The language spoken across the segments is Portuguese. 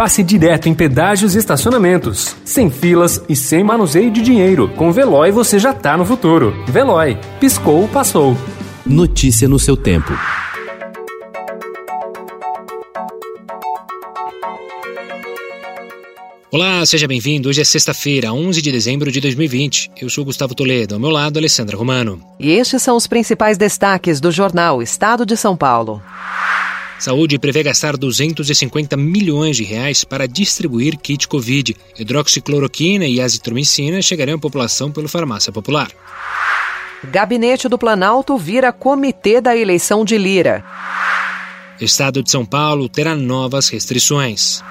passe direto em pedágios e estacionamentos. Sem filas e sem manuseio de dinheiro. Com Veloy você já tá no futuro. Veloy. Piscou, passou. Notícia no seu tempo. Olá, seja bem-vindo. Hoje é sexta-feira, 11 de dezembro de 2020. Eu sou Gustavo Toledo, ao meu lado, Alessandra Romano. E estes são os principais destaques do jornal Estado de São Paulo. Saúde prevê gastar 250 milhões de reais para distribuir kit Covid. Hidroxicloroquina e azitromicina chegarão à população pelo Farmácia Popular. Gabinete do Planalto vira comitê da eleição de Lira. Estado de São Paulo terá novas restrições.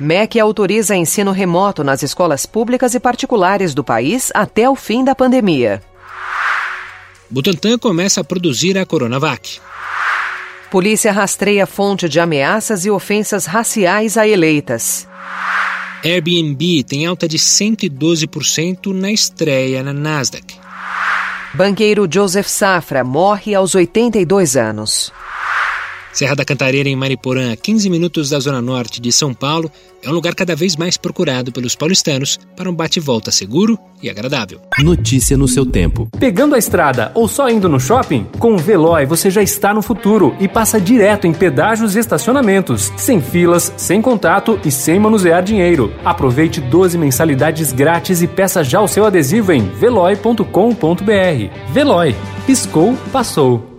MEC autoriza ensino remoto nas escolas públicas e particulares do país até o fim da pandemia. Butantan começa a produzir a Coronavac. Polícia rastreia fonte de ameaças e ofensas raciais a eleitas. Airbnb tem alta de 112% na estreia na Nasdaq. Banqueiro Joseph Safra morre aos 82 anos. Serra da Cantareira, em Mariporã, a 15 minutos da zona norte de São Paulo, é um lugar cada vez mais procurado pelos paulistanos para um bate-volta seguro e agradável. Notícia no seu tempo. Pegando a estrada ou só indo no shopping? Com o Veloy você já está no futuro e passa direto em pedágios e estacionamentos, sem filas, sem contato e sem manusear dinheiro. Aproveite 12 mensalidades grátis e peça já o seu adesivo em veloy.com.br. Veloy. Piscou, passou.